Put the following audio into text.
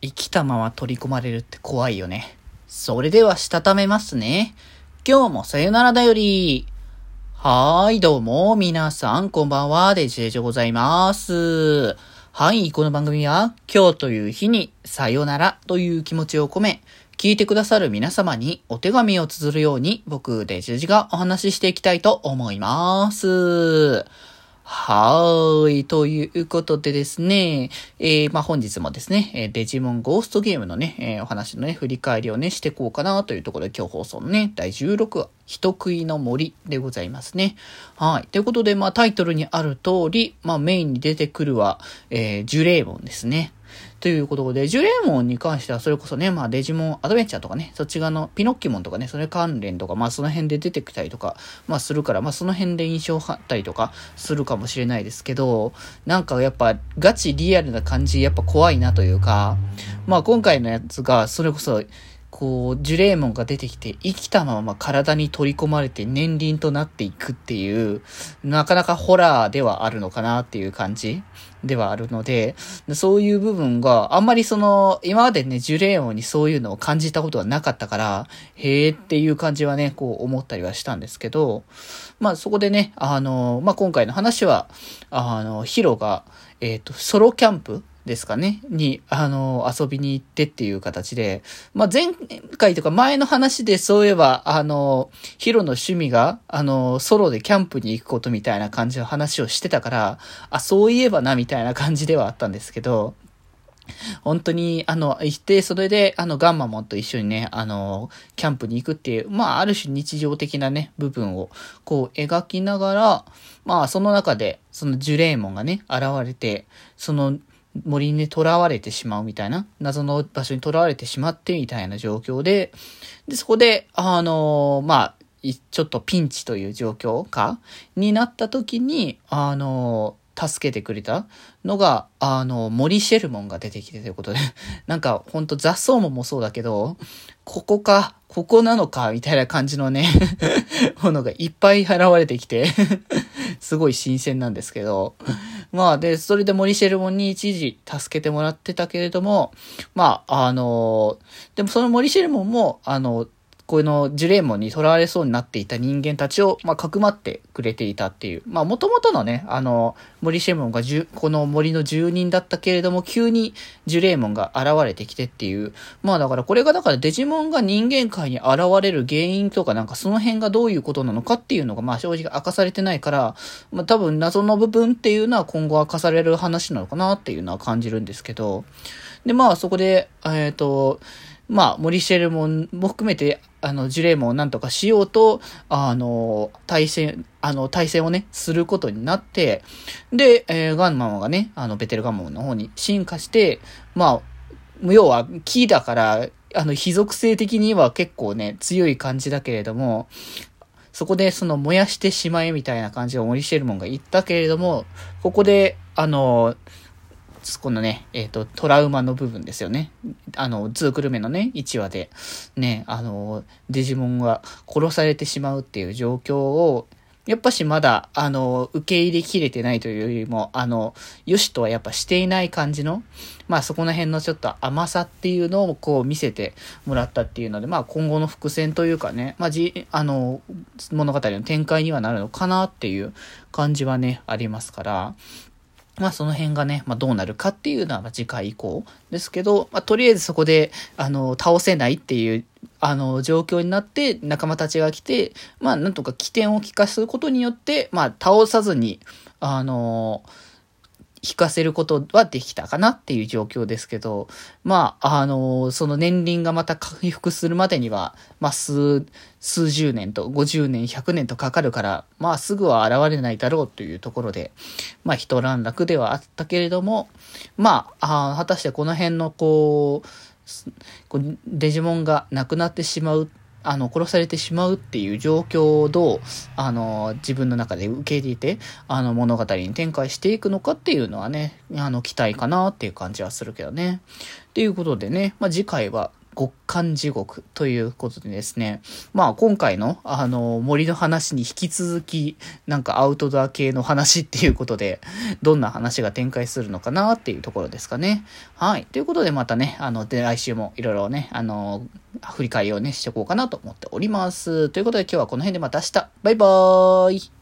生きたまま取り込まれるって怖いよね。それではしたためますね。今日もさよならだより。はーい、どうも、皆さん、こんばんは、デジェジでございます。はい、この番組は、今日という日に、さよならという気持ちを込め、聞いてくださる皆様にお手紙を綴るように、僕、デジェジがお話ししていきたいと思います。はーい。ということでですね、えー、まあ、本日もですね、デジモンゴーストゲームのね、えー、お話のね、振り返りをね、してこうかなというところで今日放送のね、第16話、人食いの森でございますね。はい。ということで、まあ、タイトルにある通り、まあ、メインに出てくるは、えー、ジュレーモンですね。ということで、ジュレーモンに関してはそれこそね、まあデジモンアドベンチャーとかね、そっち側のピノッキモンとかね、それ関連とか、まあその辺で出てきたりとか、まあするから、まあその辺で印象を張ったりとかするかもしれないですけど、なんかやっぱガチリアルな感じ、やっぱ怖いなというか、まあ今回のやつがそれこそ、こう、ジュレーモンが出てきて、生きたまま体に取り込まれて年輪となっていくっていう、なかなかホラーではあるのかなっていう感じ？ではあるので、そういう部分があんまりその、今までね、ジュレーモンにそういうのを感じたことはなかったから、へーっていう感じはね、こう思ったりはしたんですけど、まあそこでね、あの、まあ今回の話は、あの、ヒロが、えっ、ー、と、ソロキャンプですかね、に、あの、遊びに行ってっていう形で、まあ、前回とか前の話でそういえば、あの、ヒロの趣味が、あの、ソロでキャンプに行くことみたいな感じの話をしてたから、あ、そういえばな、みたいな感じではあったんですけど、本当に、あの、行って、それで、あの、ガンマモンと一緒にね、あの、キャンプに行くっていう、まあ、ある種日常的なね、部分を、こう、描きながら、まあ、その中で、そのジュレーモンがね、現れて、その、森に囚われてしまうみたいな、謎の場所に囚われてしまってみたいな状況で、で、そこで、あのまあ、ちょっとピンチという状況かになった時に、あの助けてくれたのが、あの、森シェルモンが出てきてということで、なんか、ほんと雑草ももそうだけど、ここか、ここなのか、みたいな感じのね ものがいっぱい現れてきて すごい新鮮なんですけど、まあ、で、それで森シェルモンに一時助けてもらってたけれども、まあ、あの、でもその森シェルモンも、あの、このジュレーモンに囚われそうになっていた人間たちを、まあ、かくまってくれていたっていう。まあ、もともとのね、あの、森シェモンがじゅ、この森の住人だったけれども、急にジュレーモンが現れてきてっていう。まあ、だからこれがだからデジモンが人間界に現れる原因とかなんかその辺がどういうことなのかっていうのが、まあ、正直明かされてないから、まあ、多分謎の部分っていうのは今後明かされる話なのかなっていうのは感じるんですけど。で、まあ、そこで、えっ、ー、と、まあ、モリシェルモンも含めて、あの、ジュレーモンをなんとかしようと、あの、対戦、あの、対戦をね、することになって、で、えー、ガンマンがね、あの、ベテルガンマンの方に進化して、まあ、要は木だから、あの、非属性的には結構ね、強い感じだけれども、そこでその燃やしてしまえみたいな感じでモリシェルモンが言ったけれども、ここで、あの、このね、えっ、ー、と、トラウマの部分ですよね。あの、ズークルメのね、1話で、ね、あの、デジモンが殺されてしまうっていう状況を、やっぱしまだ、あの、受け入れきれてないというよりも、あの、よしとはやっぱしていない感じの、まあそこら辺のちょっと甘さっていうのをこう見せてもらったっていうので、まあ今後の伏線というかね、まあじ、あの、物語の展開にはなるのかなっていう感じはね、ありますから、まあその辺がね、まあどうなるかっていうのは次回以降ですけど、まあとりあえずそこで、あの、倒せないっていう、あの、状況になって仲間たちが来て、まあなんとか起点を利かすことによって、まあ倒さずに、あの、引かせることはできたかなっていう状況ですけど、まあ、あの、その年輪がまた回復するまでには、まあ、数、数十年と50年、100年とかかるから、まあ、すぐは現れないだろうというところで、まあ、一段落ではあったけれども、まあ、あ果たしてこの辺のこう、デジモンがなくなってしまうあの、殺されてしまうっていう状況をどう、あの、自分の中で受け入れて、あの、物語に展開していくのかっていうのはね、あの、期待かなっていう感じはするけどね。っていうことでね、まあ、次回は、極寒地獄ということでですね、まあ今回のあの森の話に引き続きなんかアウトドア系の話っていうことで、どんな話が展開するのかなっていうところですかね。はい。ということでまたね、あの、で来週もいろいろね、あの、振り返りをね、していこうかなと思っております。ということで今日はこの辺でまた明日、バイバーイ